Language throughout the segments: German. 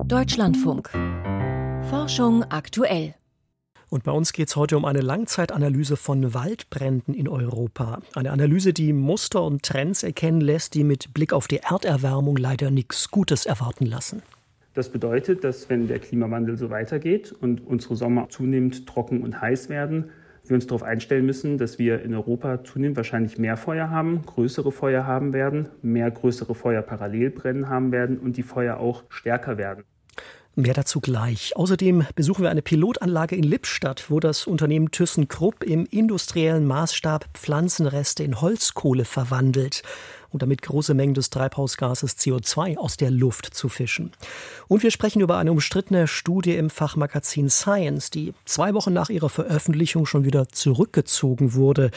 Deutschlandfunk. Forschung aktuell. Und bei uns geht es heute um eine Langzeitanalyse von Waldbränden in Europa. Eine Analyse, die Muster und Trends erkennen lässt, die mit Blick auf die Erderwärmung leider nichts Gutes erwarten lassen. Das bedeutet, dass wenn der Klimawandel so weitergeht und unsere Sommer zunehmend trocken und heiß werden, wir uns darauf einstellen müssen, dass wir in Europa zunehmend wahrscheinlich mehr Feuer haben, größere Feuer haben werden, mehr größere Feuer parallel brennen haben werden und die Feuer auch stärker werden. Mehr dazu gleich. Außerdem besuchen wir eine Pilotanlage in Lippstadt, wo das Unternehmen ThyssenKrupp im industriellen Maßstab Pflanzenreste in Holzkohle verwandelt um damit große Mengen des Treibhausgases CO2 aus der Luft zu fischen. Und wir sprechen über eine umstrittene Studie im Fachmagazin Science, die zwei Wochen nach ihrer Veröffentlichung schon wieder zurückgezogen wurde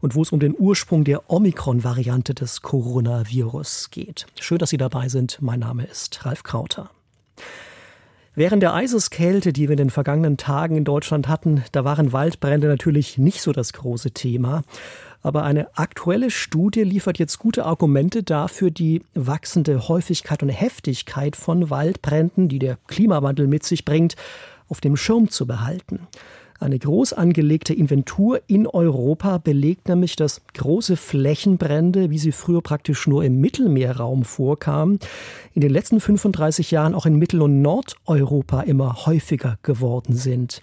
und wo es um den Ursprung der Omikron-Variante des Coronavirus geht. Schön, dass Sie dabei sind. Mein Name ist Ralf Krauter. Während der Eiseskälte, die wir in den vergangenen Tagen in Deutschland hatten, da waren Waldbrände natürlich nicht so das große Thema. Aber eine aktuelle Studie liefert jetzt gute Argumente dafür, die wachsende Häufigkeit und Heftigkeit von Waldbränden, die der Klimawandel mit sich bringt, auf dem Schirm zu behalten. Eine groß angelegte Inventur in Europa belegt nämlich, dass große Flächenbrände, wie sie früher praktisch nur im Mittelmeerraum vorkamen, in den letzten 35 Jahren auch in Mittel- und Nordeuropa immer häufiger geworden sind.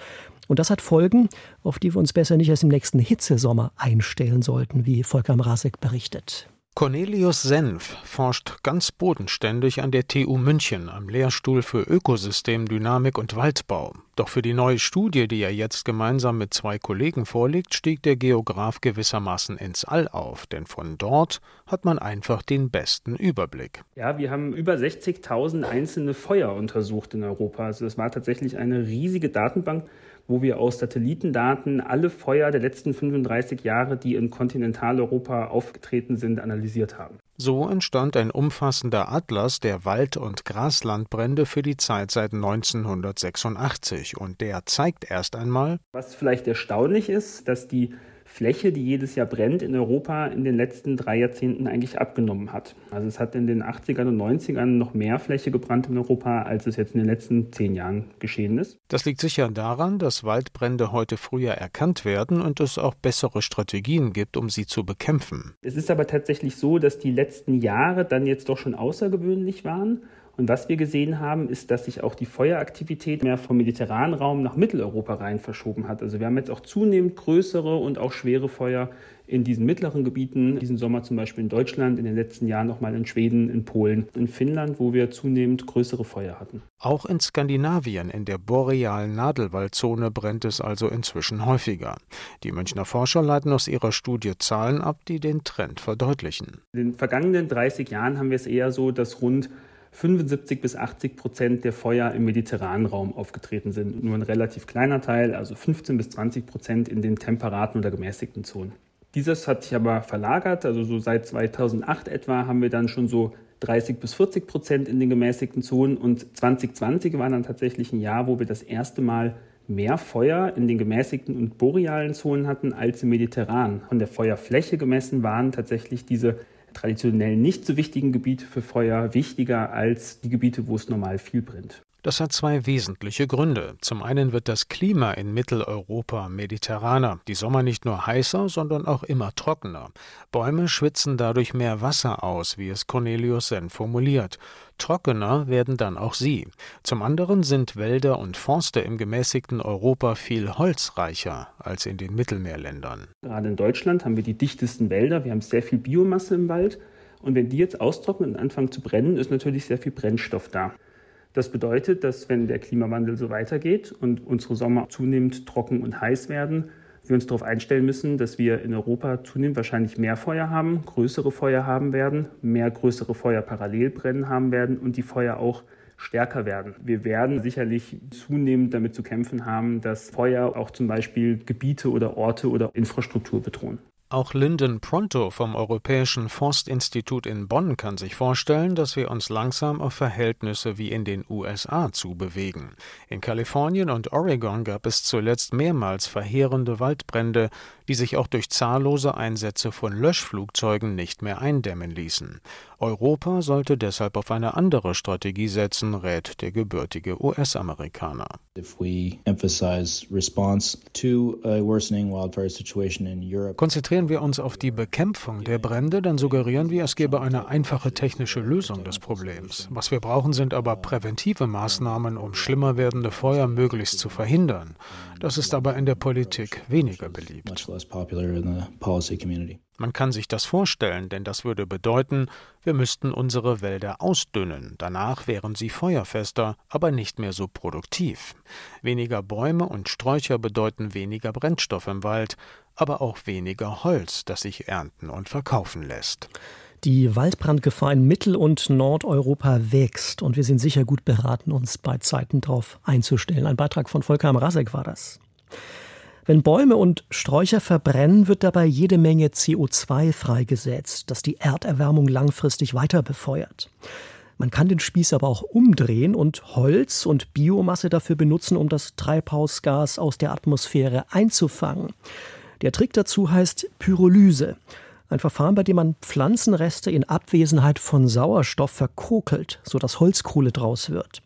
Und das hat Folgen, auf die wir uns besser nicht erst im nächsten Hitzesommer einstellen sollten, wie Volker Mrazek berichtet. Cornelius Senf forscht ganz bodenständig an der TU München am Lehrstuhl für Ökosystemdynamik und Waldbau. Doch für die neue Studie, die er jetzt gemeinsam mit zwei Kollegen vorlegt, stieg der Geograf gewissermaßen ins All auf, denn von dort hat man einfach den besten Überblick. Ja, wir haben über 60.000 einzelne Feuer untersucht in Europa. Also das war tatsächlich eine riesige Datenbank wo wir aus Satellitendaten alle Feuer der letzten 35 Jahre, die in Kontinentaleuropa aufgetreten sind, analysiert haben. So entstand ein umfassender Atlas der Wald- und Graslandbrände für die Zeit seit 1986 und der zeigt erst einmal, was vielleicht erstaunlich ist, dass die Fläche, die jedes Jahr brennt in Europa, in den letzten drei Jahrzehnten eigentlich abgenommen hat. Also es hat in den 80ern und 90ern noch mehr Fläche gebrannt in Europa, als es jetzt in den letzten zehn Jahren geschehen ist. Das liegt sicher daran, dass Waldbrände heute früher erkannt werden und es auch bessere Strategien gibt, um sie zu bekämpfen. Es ist aber tatsächlich so, dass die letzten Jahre dann jetzt doch schon außergewöhnlich waren und was wir gesehen haben, ist, dass sich auch die Feueraktivität mehr vom mediterranen Raum nach Mitteleuropa rein verschoben hat. Also wir haben jetzt auch zunehmend größere und auch schwere Feuer in diesen mittleren Gebieten. Diesen Sommer zum Beispiel in Deutschland, in den letzten Jahren nochmal in Schweden, in Polen, in Finnland, wo wir zunehmend größere Feuer hatten. Auch in Skandinavien, in der borealen Nadelwaldzone, brennt es also inzwischen häufiger. Die Münchner Forscher leiten aus ihrer Studie Zahlen ab, die den Trend verdeutlichen. In den vergangenen 30 Jahren haben wir es eher so, dass rund 75 bis 80 Prozent der Feuer im mediterranen Raum aufgetreten sind. Nur ein relativ kleiner Teil, also 15 bis 20 Prozent in den temperaten oder gemäßigten Zonen. Dieses hat sich aber verlagert, also so seit 2008 etwa haben wir dann schon so 30 bis 40 Prozent in den gemäßigten Zonen und 2020 war dann tatsächlich ein Jahr, wo wir das erste Mal mehr Feuer in den gemäßigten und borealen Zonen hatten als im Mediterran. Von der Feuerfläche gemessen waren tatsächlich diese traditionell nicht so wichtigen Gebiete für Feuer wichtiger als die Gebiete, wo es normal viel brennt. Das hat zwei wesentliche Gründe. Zum einen wird das Klima in Mitteleuropa mediterraner, die Sommer nicht nur heißer, sondern auch immer trockener. Bäume schwitzen dadurch mehr Wasser aus, wie es Cornelius Senn formuliert. Trockener werden dann auch sie. Zum anderen sind Wälder und Forste im gemäßigten Europa viel holzreicher als in den Mittelmeerländern. Gerade in Deutschland haben wir die dichtesten Wälder, wir haben sehr viel Biomasse im Wald. Und wenn die jetzt austrocknen und anfangen zu brennen, ist natürlich sehr viel Brennstoff da. Das bedeutet, dass wenn der Klimawandel so weitergeht und unsere Sommer zunehmend trocken und heiß werden, wir uns darauf einstellen müssen, dass wir in Europa zunehmend wahrscheinlich mehr Feuer haben, größere Feuer haben werden, mehr größere Feuer parallel brennen haben werden und die Feuer auch stärker werden. Wir werden sicherlich zunehmend damit zu kämpfen haben, dass Feuer auch zum Beispiel Gebiete oder Orte oder Infrastruktur bedrohen. Auch Lyndon Pronto vom Europäischen Forstinstitut in Bonn kann sich vorstellen, dass wir uns langsam auf Verhältnisse wie in den USA zubewegen. In Kalifornien und Oregon gab es zuletzt mehrmals verheerende Waldbrände, die sich auch durch zahllose Einsätze von Löschflugzeugen nicht mehr eindämmen ließen. Europa sollte deshalb auf eine andere Strategie setzen, rät der gebürtige US-Amerikaner. Konzentrieren wir uns auf die Bekämpfung der Brände, dann suggerieren wir, es gäbe eine einfache technische Lösung des Problems. Was wir brauchen, sind aber präventive Maßnahmen, um schlimmer werdende Feuer möglichst zu verhindern. Das ist aber in der Politik weniger beliebt. Man kann sich das vorstellen, denn das würde bedeuten, wir müssten unsere Wälder ausdünnen, danach wären sie feuerfester, aber nicht mehr so produktiv. Weniger Bäume und Sträucher bedeuten weniger Brennstoff im Wald, aber auch weniger Holz, das sich ernten und verkaufen lässt. Die Waldbrandgefahr in Mittel- und Nordeuropa wächst und wir sind sicher gut beraten, uns bei Zeiten darauf einzustellen. Ein Beitrag von Volker Mrazek war das. Wenn Bäume und Sträucher verbrennen, wird dabei jede Menge CO2 freigesetzt, das die Erderwärmung langfristig weiter befeuert. Man kann den Spieß aber auch umdrehen und Holz und Biomasse dafür benutzen, um das Treibhausgas aus der Atmosphäre einzufangen. Der Trick dazu heißt Pyrolyse. Ein Verfahren, bei dem man Pflanzenreste in Abwesenheit von Sauerstoff verkokelt, sodass Holzkohle draus wird.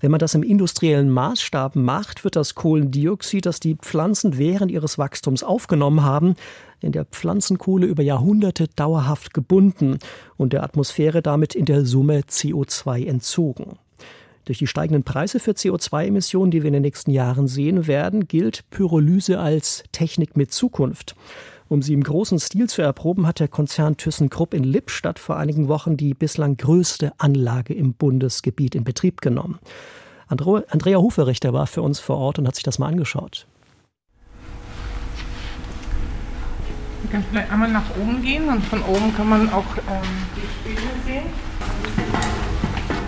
Wenn man das im industriellen Maßstab macht, wird das Kohlendioxid, das die Pflanzen während ihres Wachstums aufgenommen haben, in der Pflanzenkohle über Jahrhunderte dauerhaft gebunden und der Atmosphäre damit in der Summe CO2 entzogen. Durch die steigenden Preise für CO2-Emissionen, die wir in den nächsten Jahren sehen werden, gilt Pyrolyse als Technik mit Zukunft. Um sie im großen Stil zu erproben, hat der Konzern ThyssenKrupp in Lippstadt vor einigen Wochen die bislang größte Anlage im Bundesgebiet in Betrieb genommen. Andrea Huferichter war für uns vor Ort und hat sich das mal angeschaut. Wir können vielleicht einmal nach oben gehen und von oben kann man auch ähm, die Spiele sehen.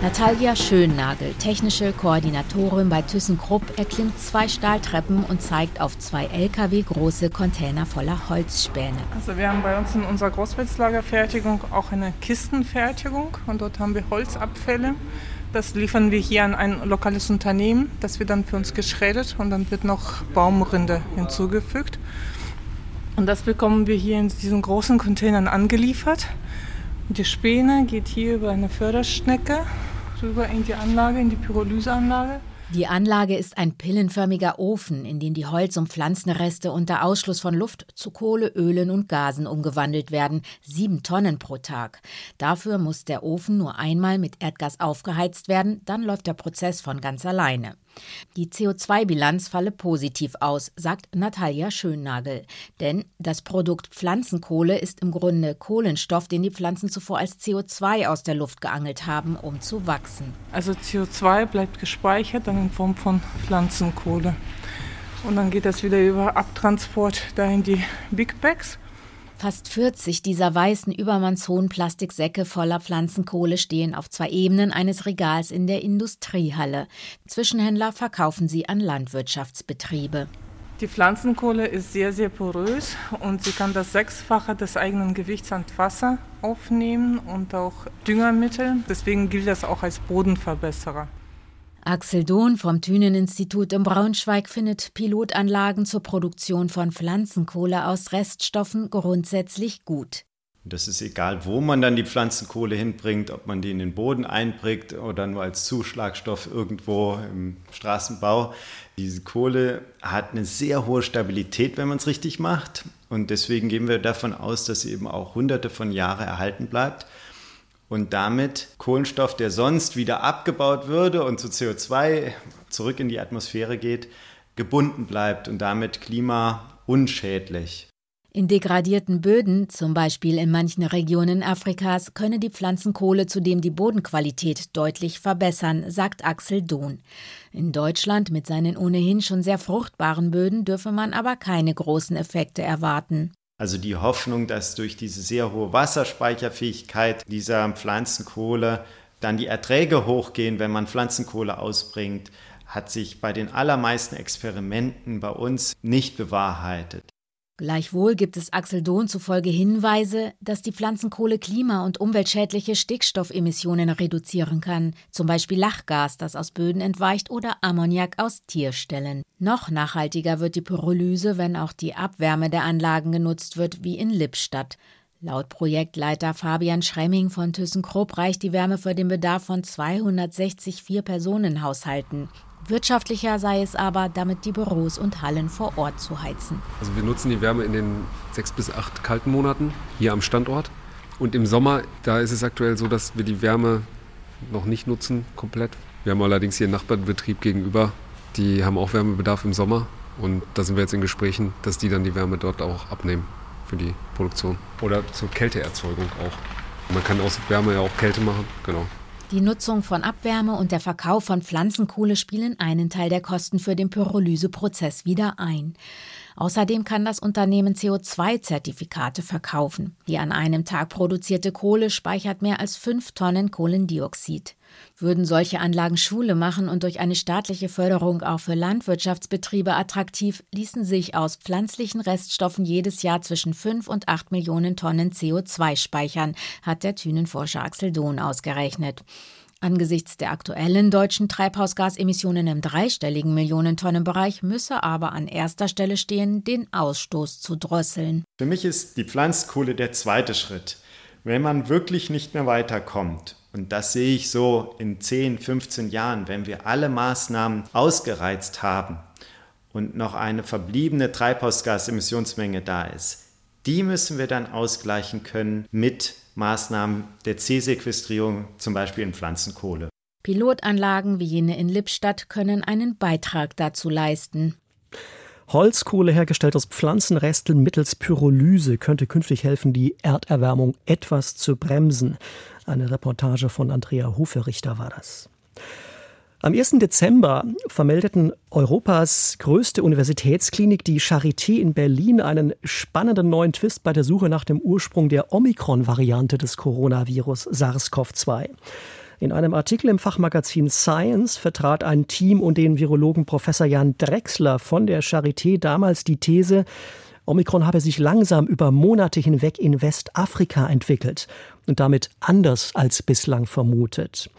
Natalia Schönnagel, technische Koordinatorin bei ThyssenKrupp, erklimmt zwei Stahltreppen und zeigt auf zwei Lkw große Container voller Holzspäne. Also wir haben bei uns in unserer Großholzlagerfertigung auch eine Kistenfertigung und dort haben wir Holzabfälle. Das liefern wir hier an ein lokales Unternehmen. Das wird dann für uns geschreddert und dann wird noch Baumrinde hinzugefügt. Und das bekommen wir hier in diesen großen Containern angeliefert. Die Späne geht hier über eine Förderschnecke rüber in die Anlage, in die Pyrolyseanlage. Die Anlage ist ein pillenförmiger Ofen, in dem die Holz- und Pflanzenreste unter Ausschluss von Luft zu Kohle, Ölen und Gasen umgewandelt werden. Sieben Tonnen pro Tag. Dafür muss der Ofen nur einmal mit Erdgas aufgeheizt werden, dann läuft der Prozess von ganz alleine. Die CO2-Bilanz falle positiv aus, sagt Natalia Schönnagel. Denn das Produkt Pflanzenkohle ist im Grunde Kohlenstoff, den die Pflanzen zuvor als CO2 aus der Luft geangelt haben, um zu wachsen. Also CO2 bleibt gespeichert dann in Form von Pflanzenkohle. Und dann geht das wieder über Abtransport in die Big Bags. Fast 40 dieser weißen übermannshohen Plastiksäcke voller Pflanzenkohle stehen auf zwei Ebenen eines Regals in der Industriehalle. Zwischenhändler verkaufen sie an Landwirtschaftsbetriebe. Die Pflanzenkohle ist sehr, sehr porös und sie kann das Sechsfache des eigenen Gewichts an Wasser aufnehmen und auch Düngermittel. Deswegen gilt das auch als Bodenverbesserer. Axel Dohn vom Thünen-Institut in Braunschweig findet Pilotanlagen zur Produktion von Pflanzenkohle aus Reststoffen grundsätzlich gut. Das ist egal, wo man dann die Pflanzenkohle hinbringt, ob man die in den Boden einbringt oder nur als Zuschlagstoff irgendwo im Straßenbau. Diese Kohle hat eine sehr hohe Stabilität, wenn man es richtig macht. Und deswegen gehen wir davon aus, dass sie eben auch hunderte von Jahren erhalten bleibt und damit Kohlenstoff, der sonst wieder abgebaut würde und zu CO2 zurück in die Atmosphäre geht, gebunden bleibt und damit klimaunschädlich. In degradierten Böden, zum Beispiel in manchen Regionen Afrikas, könne die Pflanzenkohle zudem die Bodenqualität deutlich verbessern, sagt Axel Dohn. In Deutschland mit seinen ohnehin schon sehr fruchtbaren Böden dürfe man aber keine großen Effekte erwarten. Also die Hoffnung, dass durch diese sehr hohe Wasserspeicherfähigkeit dieser Pflanzenkohle dann die Erträge hochgehen, wenn man Pflanzenkohle ausbringt, hat sich bei den allermeisten Experimenten bei uns nicht bewahrheitet. Gleichwohl gibt es Axel Dohn zufolge Hinweise, dass die Pflanzenkohle klima- und umweltschädliche Stickstoffemissionen reduzieren kann, zum Beispiel Lachgas, das aus Böden entweicht, oder Ammoniak aus Tierstellen. Noch nachhaltiger wird die Pyrolyse, wenn auch die Abwärme der Anlagen genutzt wird, wie in Lippstadt. Laut Projektleiter Fabian Schremming von ThyssenKrupp reicht die Wärme für den Bedarf von 260 Vier-Personen-Haushalten. Wirtschaftlicher sei es aber, damit die Büros und Hallen vor Ort zu heizen. Also wir nutzen die Wärme in den sechs bis acht kalten Monaten hier am Standort. Und im Sommer, da ist es aktuell so, dass wir die Wärme noch nicht nutzen komplett. Wir haben allerdings hier einen Nachbarbetrieb gegenüber, die haben auch Wärmebedarf im Sommer. Und da sind wir jetzt in Gesprächen, dass die dann die Wärme dort auch abnehmen für die Produktion. Oder zur Kälteerzeugung auch. Man kann aus Wärme ja auch Kälte machen, genau. Die Nutzung von Abwärme und der Verkauf von Pflanzenkohle spielen einen Teil der Kosten für den Pyrolyseprozess wieder ein. Außerdem kann das Unternehmen CO2-Zertifikate verkaufen. Die an einem Tag produzierte Kohle speichert mehr als fünf Tonnen Kohlendioxid. Würden solche Anlagen Schule machen und durch eine staatliche Förderung auch für Landwirtschaftsbetriebe attraktiv, ließen sich aus pflanzlichen Reststoffen jedes Jahr zwischen 5 und 8 Millionen Tonnen CO2 speichern, hat der Thünenforscher Axel Dohn ausgerechnet. Angesichts der aktuellen deutschen Treibhausgasemissionen im dreistelligen Millionentonnenbereich müsse aber an erster Stelle stehen, den Ausstoß zu drosseln. Für mich ist die Pflanzkohle der zweite Schritt. Wenn man wirklich nicht mehr weiterkommt, und das sehe ich so in 10, 15 Jahren, wenn wir alle Maßnahmen ausgereizt haben und noch eine verbliebene Treibhausgasemissionsmenge da ist, die müssen wir dann ausgleichen können mit Maßnahmen der C-Sequestrierung, zum Beispiel in Pflanzenkohle. Pilotanlagen wie jene in Lippstadt können einen Beitrag dazu leisten. Holzkohle hergestellt aus Pflanzenresten mittels Pyrolyse könnte künftig helfen, die Erderwärmung etwas zu bremsen. Eine Reportage von Andrea Hoferichter war das. Am 1. Dezember vermeldeten Europas größte Universitätsklinik, die Charité in Berlin, einen spannenden neuen Twist bei der Suche nach dem Ursprung der Omikron-Variante des Coronavirus SARS-CoV-2. In einem Artikel im Fachmagazin Science vertrat ein Team und den Virologen Professor Jan Drexler von der Charité damals die These, Omikron habe sich langsam über Monate hinweg in Westafrika entwickelt und damit anders als bislang vermutet.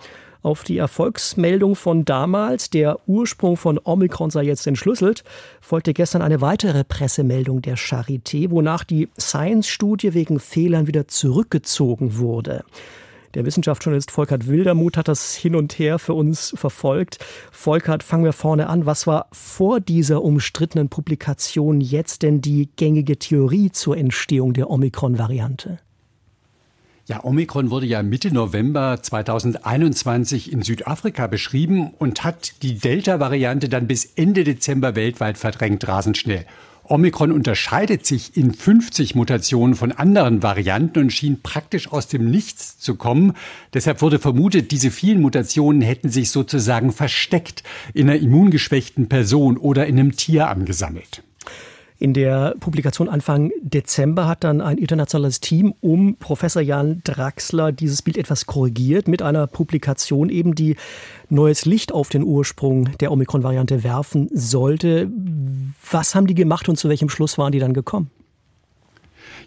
Auf die Erfolgsmeldung von damals, der Ursprung von Omikron sei jetzt entschlüsselt, folgte gestern eine weitere Pressemeldung der Charité, wonach die Science-Studie wegen Fehlern wieder zurückgezogen wurde. Der Wissenschaftsjournalist Volkert Wildermuth hat das hin und her für uns verfolgt. Volkert, fangen wir vorne an. Was war vor dieser umstrittenen Publikation jetzt denn die gängige Theorie zur Entstehung der Omikron-Variante? Ja, Omikron wurde ja Mitte November 2021 in Südafrika beschrieben und hat die Delta-Variante dann bis Ende Dezember weltweit verdrängt, rasend schnell. Omikron unterscheidet sich in 50 Mutationen von anderen Varianten und schien praktisch aus dem Nichts zu kommen. Deshalb wurde vermutet, diese vielen Mutationen hätten sich sozusagen versteckt in einer immungeschwächten Person oder in einem Tier angesammelt. In der Publikation Anfang Dezember hat dann ein internationales Team um Professor Jan Draxler dieses Bild etwas korrigiert mit einer Publikation eben, die neues Licht auf den Ursprung der Omikron-Variante werfen sollte. Was haben die gemacht und zu welchem Schluss waren die dann gekommen?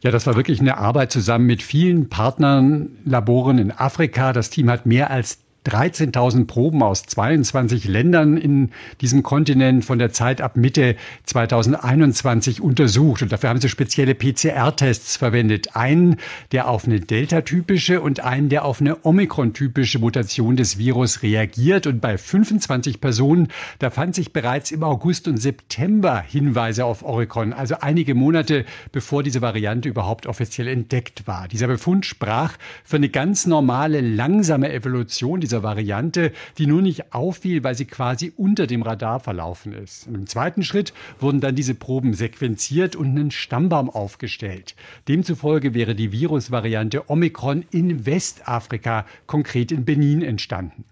Ja, das war wirklich eine Arbeit zusammen mit vielen Partnern, Laboren in Afrika. Das Team hat mehr als 13.000 Proben aus 22 Ländern in diesem Kontinent von der Zeit ab Mitte 2021 untersucht. Und dafür haben sie spezielle PCR-Tests verwendet. Einen, der auf eine Delta-typische und einen, der auf eine Omikron-typische Mutation des Virus reagiert. Und bei 25 Personen, da fand sich bereits im August und September Hinweise auf Omikron, also einige Monate bevor diese Variante überhaupt offiziell entdeckt war. Dieser Befund sprach für eine ganz normale, langsame Evolution dieser dieser Variante, die nur nicht auffiel, weil sie quasi unter dem Radar verlaufen ist. Und Im zweiten Schritt wurden dann diese Proben sequenziert und einen Stammbaum aufgestellt. Demzufolge wäre die Virusvariante Omikron in Westafrika, konkret in Benin, entstanden.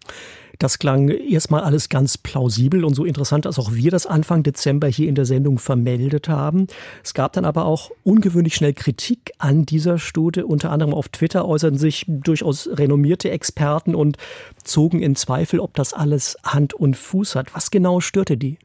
Das klang erstmal alles ganz plausibel und so interessant, als auch wir das Anfang Dezember hier in der Sendung vermeldet haben. Es gab dann aber auch ungewöhnlich schnell Kritik an dieser Studie. Unter anderem auf Twitter äußerten sich durchaus renommierte Experten und zogen in Zweifel, ob das alles Hand und Fuß hat. Was genau störte die?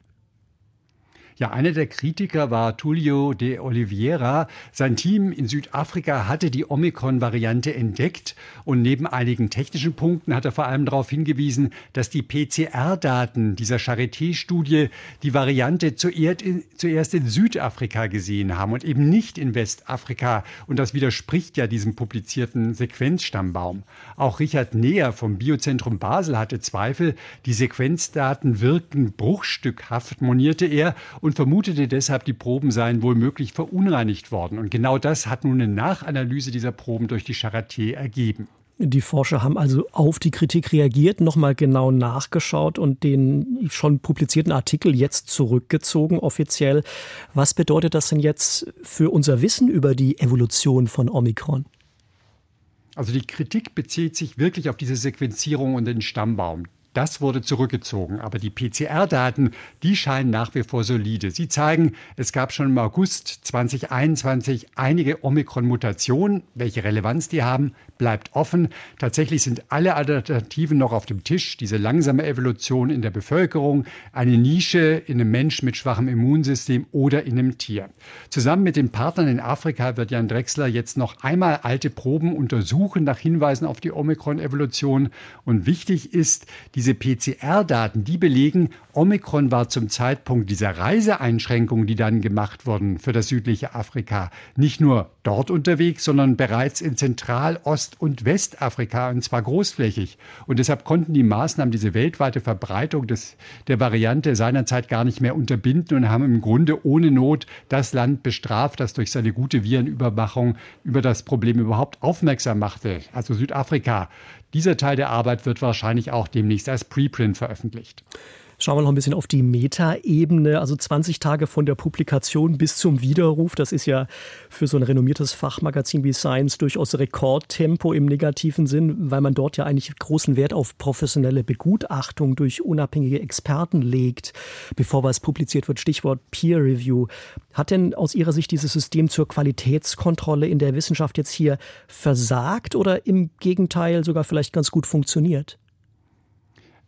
Ja, einer der Kritiker war Tullio de Oliveira. Sein Team in Südafrika hatte die Omikron-Variante entdeckt und neben einigen technischen Punkten hat er vor allem darauf hingewiesen, dass die PCR-Daten dieser Charité-Studie die Variante zuerst in Südafrika gesehen haben und eben nicht in Westafrika. Und das widerspricht ja diesem publizierten Sequenzstammbaum. Auch Richard Neher vom Biozentrum Basel hatte Zweifel. Die Sequenzdaten wirkten bruchstückhaft, monierte er vermutete deshalb, die Proben seien wohl möglich verunreinigt worden. Und genau das hat nun eine Nachanalyse dieser Proben durch die Charité ergeben. Die Forscher haben also auf die Kritik reagiert, nochmal genau nachgeschaut und den schon publizierten Artikel jetzt zurückgezogen offiziell. Was bedeutet das denn jetzt für unser Wissen über die Evolution von Omikron? Also die Kritik bezieht sich wirklich auf diese Sequenzierung und den Stammbaum. Das wurde zurückgezogen. Aber die PCR-Daten, die scheinen nach wie vor solide. Sie zeigen, es gab schon im August 2021 einige Omikron-Mutationen. Welche Relevanz die haben, bleibt offen. Tatsächlich sind alle Alternativen noch auf dem Tisch. Diese langsame Evolution in der Bevölkerung, eine Nische in einem Mensch mit schwachem Immunsystem oder in einem Tier. Zusammen mit den Partnern in Afrika wird Jan Drexler jetzt noch einmal alte Proben untersuchen nach Hinweisen auf die Omikron-Evolution. Und wichtig ist, diese PCR-Daten, die belegen, Omikron war zum Zeitpunkt dieser Reiseeinschränkungen, die dann gemacht wurden für das südliche Afrika, nicht nur dort unterwegs, sondern bereits in Zentral-, Ost- und Westafrika und zwar großflächig. Und deshalb konnten die Maßnahmen diese weltweite Verbreitung des, der Variante seinerzeit gar nicht mehr unterbinden und haben im Grunde ohne Not das Land bestraft, das durch seine gute Virenüberwachung über das Problem überhaupt aufmerksam machte, also Südafrika. Dieser Teil der Arbeit wird wahrscheinlich auch demnächst als Preprint veröffentlicht. Schauen wir noch ein bisschen auf die Meta-Ebene. Also 20 Tage von der Publikation bis zum Widerruf. Das ist ja für so ein renommiertes Fachmagazin wie Science durchaus Rekordtempo im negativen Sinn, weil man dort ja eigentlich großen Wert auf professionelle Begutachtung durch unabhängige Experten legt, bevor was publiziert wird. Stichwort Peer Review. Hat denn aus Ihrer Sicht dieses System zur Qualitätskontrolle in der Wissenschaft jetzt hier versagt oder im Gegenteil sogar vielleicht ganz gut funktioniert?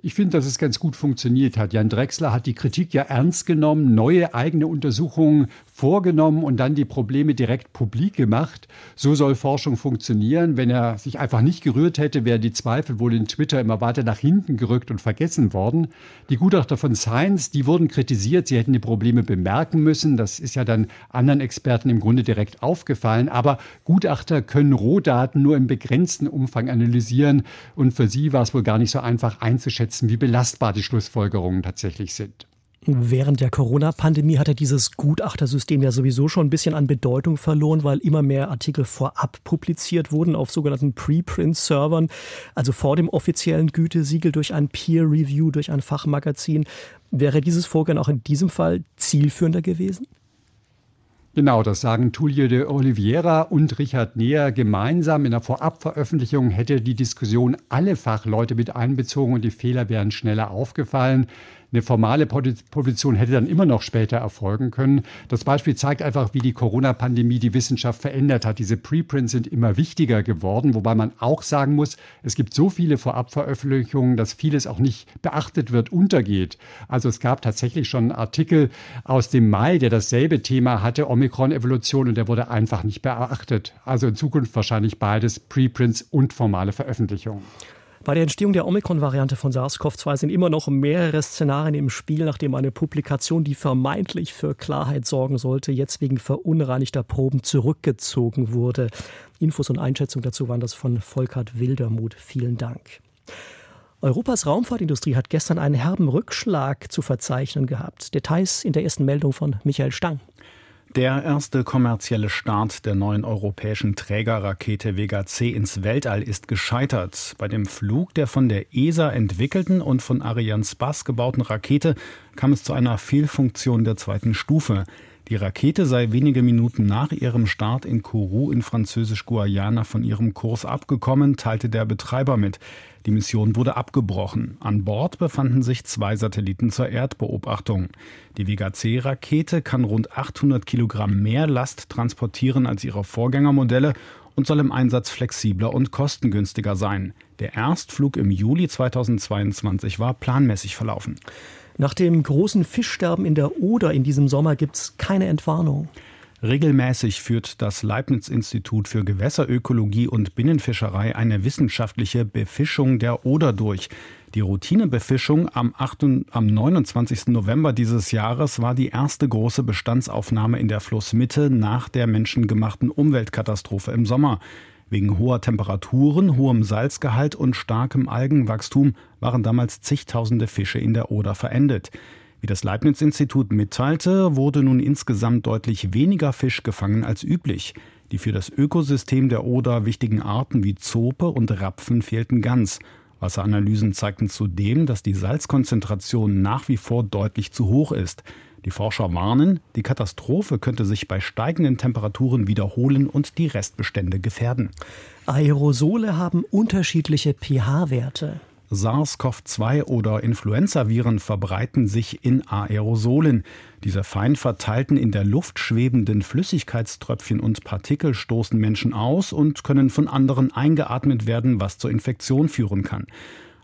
Ich finde, dass es ganz gut funktioniert hat. Jan Drexler hat die Kritik ja ernst genommen, neue eigene Untersuchungen vorgenommen und dann die Probleme direkt publik gemacht. So soll Forschung funktionieren. Wenn er sich einfach nicht gerührt hätte, wären die Zweifel wohl in Twitter immer weiter nach hinten gerückt und vergessen worden. Die Gutachter von Science, die wurden kritisiert, sie hätten die Probleme bemerken müssen. Das ist ja dann anderen Experten im Grunde direkt aufgefallen. Aber Gutachter können Rohdaten nur im begrenzten Umfang analysieren und für sie war es wohl gar nicht so einfach einzuschätzen, einschätzen, wie belastbar die Schlussfolgerungen tatsächlich sind. Während der Corona-Pandemie hat er dieses Gutachtersystem ja sowieso schon ein bisschen an Bedeutung verloren, weil immer mehr Artikel vorab publiziert wurden auf sogenannten Preprint-Servern, also vor dem offiziellen Gütesiegel durch ein Peer-Review, durch ein Fachmagazin. Wäre dieses Vorgehen auch in diesem Fall zielführender gewesen? Genau, das sagen Tullio de Oliveira und Richard Neher gemeinsam. In der Vorabveröffentlichung hätte die Diskussion alle Fachleute mit einbezogen und die Fehler wären schneller aufgefallen. Eine formale Publikation hätte dann immer noch später erfolgen können. Das Beispiel zeigt einfach, wie die Corona-Pandemie die Wissenschaft verändert hat. Diese Preprints sind immer wichtiger geworden, wobei man auch sagen muss, es gibt so viele Vorabveröffentlichungen, dass vieles auch nicht beachtet wird, untergeht. Also es gab tatsächlich schon einen Artikel aus dem Mai, der dasselbe Thema hatte, Omikron-Evolution, und der wurde einfach nicht beachtet. Also in Zukunft wahrscheinlich beides, Preprints und formale Veröffentlichungen. Bei der Entstehung der Omikron-Variante von SARS-CoV-2 sind immer noch mehrere Szenarien im Spiel, nachdem eine Publikation, die vermeintlich für Klarheit sorgen sollte, jetzt wegen verunreinigter Proben zurückgezogen wurde. Infos und Einschätzungen dazu waren das von Volkert Wildermuth. Vielen Dank. Europas Raumfahrtindustrie hat gestern einen herben Rückschlag zu verzeichnen gehabt. Details in der ersten Meldung von Michael Stang. Der erste kommerzielle Start der neuen europäischen Trägerrakete Vega C ins Weltall ist gescheitert. Bei dem Flug der von der ESA entwickelten und von Ariane Spass gebauten Rakete kam es zu einer Fehlfunktion der zweiten Stufe. Die Rakete sei wenige Minuten nach ihrem Start in Kourou in Französisch-Guayana von ihrem Kurs abgekommen, teilte der Betreiber mit. Die Mission wurde abgebrochen. An Bord befanden sich zwei Satelliten zur Erdbeobachtung. Die Vega C-Rakete kann rund 800 Kilogramm mehr Last transportieren als ihre Vorgängermodelle und soll im Einsatz flexibler und kostengünstiger sein. Der Erstflug im Juli 2022 war planmäßig verlaufen. Nach dem großen Fischsterben in der Oder in diesem Sommer gibt es keine Entwarnung. Regelmäßig führt das Leibniz-Institut für Gewässerökologie und Binnenfischerei eine wissenschaftliche Befischung der Oder durch. Die Routinebefischung am, 8, am 29. November dieses Jahres war die erste große Bestandsaufnahme in der Flussmitte nach der menschengemachten Umweltkatastrophe im Sommer. Wegen hoher Temperaturen, hohem Salzgehalt und starkem Algenwachstum waren damals zigtausende Fische in der Oder verendet. Wie das Leibniz-Institut mitteilte, wurde nun insgesamt deutlich weniger Fisch gefangen als üblich. Die für das Ökosystem der Oder wichtigen Arten wie Zope und Rapfen fehlten ganz. Wasseranalysen zeigten zudem, dass die Salzkonzentration nach wie vor deutlich zu hoch ist. Die Forscher warnen, die Katastrophe könnte sich bei steigenden Temperaturen wiederholen und die Restbestände gefährden. Aerosole haben unterschiedliche pH-Werte. SARS-CoV-2 oder Influenzaviren verbreiten sich in Aerosolen. Diese fein verteilten in der Luft schwebenden Flüssigkeitströpfchen und Partikel stoßen Menschen aus und können von anderen eingeatmet werden, was zur Infektion führen kann.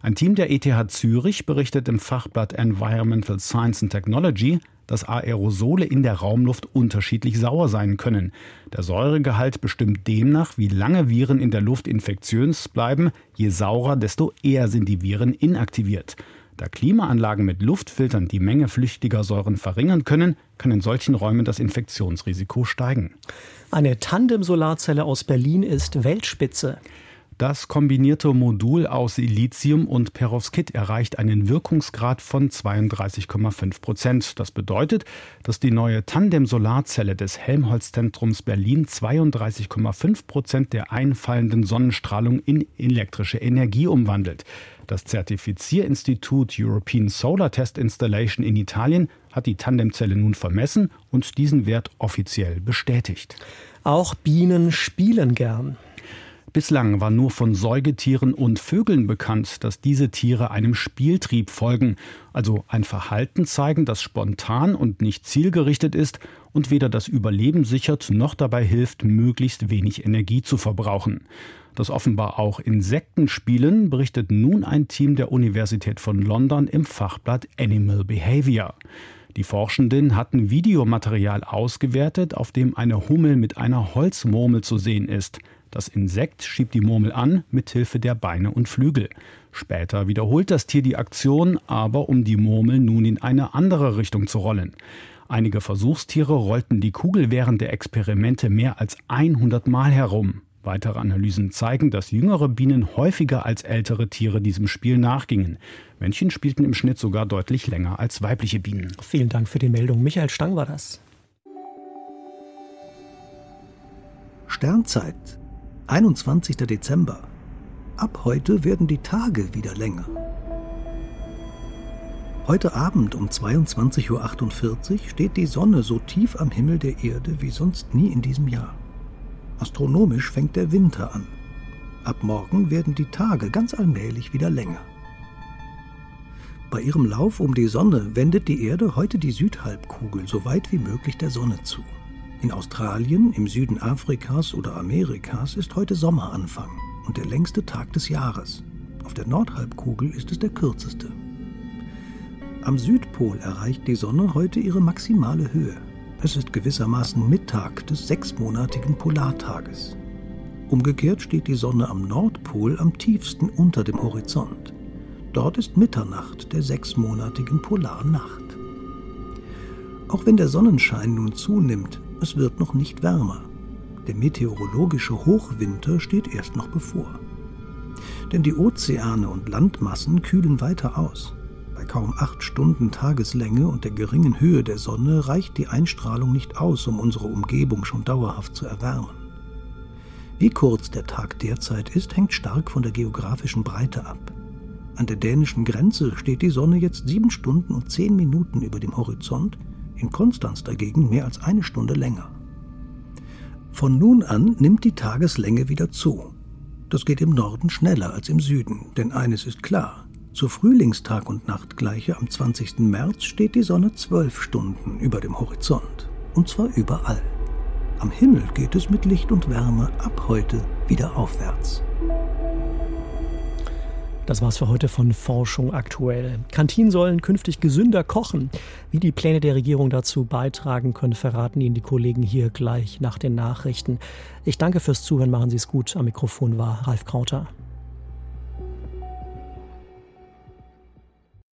Ein Team der ETH Zürich berichtet im Fachblatt Environmental Science and Technology, dass Aerosole in der Raumluft unterschiedlich sauer sein können. Der Säuregehalt bestimmt demnach, wie lange Viren in der Luft infektiös bleiben. Je saurer, desto eher sind die Viren inaktiviert. Da Klimaanlagen mit Luftfiltern die Menge flüchtiger Säuren verringern können, kann in solchen Räumen das Infektionsrisiko steigen. Eine Tandem-Solarzelle aus Berlin ist Weltspitze. Das kombinierte Modul aus Silizium und Perovskit erreicht einen Wirkungsgrad von 32,5 Prozent. Das bedeutet, dass die neue Tandem-Solarzelle des Helmholtz-Zentrums Berlin 32,5 Prozent der einfallenden Sonnenstrahlung in elektrische Energie umwandelt. Das Zertifizierinstitut European Solar Test Installation in Italien hat die Tandemzelle nun vermessen und diesen Wert offiziell bestätigt. Auch Bienen spielen gern. Bislang war nur von Säugetieren und Vögeln bekannt, dass diese Tiere einem Spieltrieb folgen, also ein Verhalten zeigen, das spontan und nicht zielgerichtet ist und weder das Überleben sichert noch dabei hilft, möglichst wenig Energie zu verbrauchen. Dass offenbar auch Insekten spielen, berichtet nun ein Team der Universität von London im Fachblatt Animal Behavior. Die Forschenden hatten Videomaterial ausgewertet, auf dem eine Hummel mit einer Holzmurmel zu sehen ist. Das Insekt schiebt die Murmel an mit Hilfe der Beine und Flügel. Später wiederholt das Tier die Aktion, aber um die Murmel nun in eine andere Richtung zu rollen. Einige Versuchstiere rollten die Kugel während der Experimente mehr als 100 Mal herum. Weitere Analysen zeigen, dass jüngere Bienen häufiger als ältere Tiere diesem Spiel nachgingen. Männchen spielten im Schnitt sogar deutlich länger als weibliche Bienen. Vielen Dank für die Meldung. Michael Stang war das. Sternzeit 21. Dezember. Ab heute werden die Tage wieder länger. Heute Abend um 22.48 Uhr steht die Sonne so tief am Himmel der Erde wie sonst nie in diesem Jahr. Astronomisch fängt der Winter an. Ab morgen werden die Tage ganz allmählich wieder länger. Bei ihrem Lauf um die Sonne wendet die Erde heute die Südhalbkugel so weit wie möglich der Sonne zu. In Australien, im Süden Afrikas oder Amerikas ist heute Sommeranfang und der längste Tag des Jahres. Auf der Nordhalbkugel ist es der kürzeste. Am Südpol erreicht die Sonne heute ihre maximale Höhe. Es ist gewissermaßen Mittag des sechsmonatigen Polartages. Umgekehrt steht die Sonne am Nordpol am tiefsten unter dem Horizont. Dort ist Mitternacht der sechsmonatigen Polarnacht. Auch wenn der Sonnenschein nun zunimmt, es wird noch nicht wärmer. Der meteorologische Hochwinter steht erst noch bevor. Denn die Ozeane und Landmassen kühlen weiter aus. Bei kaum acht Stunden Tageslänge und der geringen Höhe der Sonne reicht die Einstrahlung nicht aus, um unsere Umgebung schon dauerhaft zu erwärmen. Wie kurz der Tag derzeit ist, hängt stark von der geografischen Breite ab. An der dänischen Grenze steht die Sonne jetzt sieben Stunden und zehn Minuten über dem Horizont in Konstanz dagegen mehr als eine Stunde länger. Von nun an nimmt die Tageslänge wieder zu. Das geht im Norden schneller als im Süden, denn eines ist klar. Zur Frühlingstag- und Nachtgleiche am 20. März steht die Sonne zwölf Stunden über dem Horizont. Und zwar überall. Am Himmel geht es mit Licht und Wärme ab heute wieder aufwärts. Das war's für heute von Forschung aktuell. Kantinen sollen künftig gesünder kochen. Wie die Pläne der Regierung dazu beitragen können, verraten Ihnen die Kollegen hier gleich nach den Nachrichten. Ich danke fürs Zuhören, machen Sie es gut. Am Mikrofon war Ralf Krauter.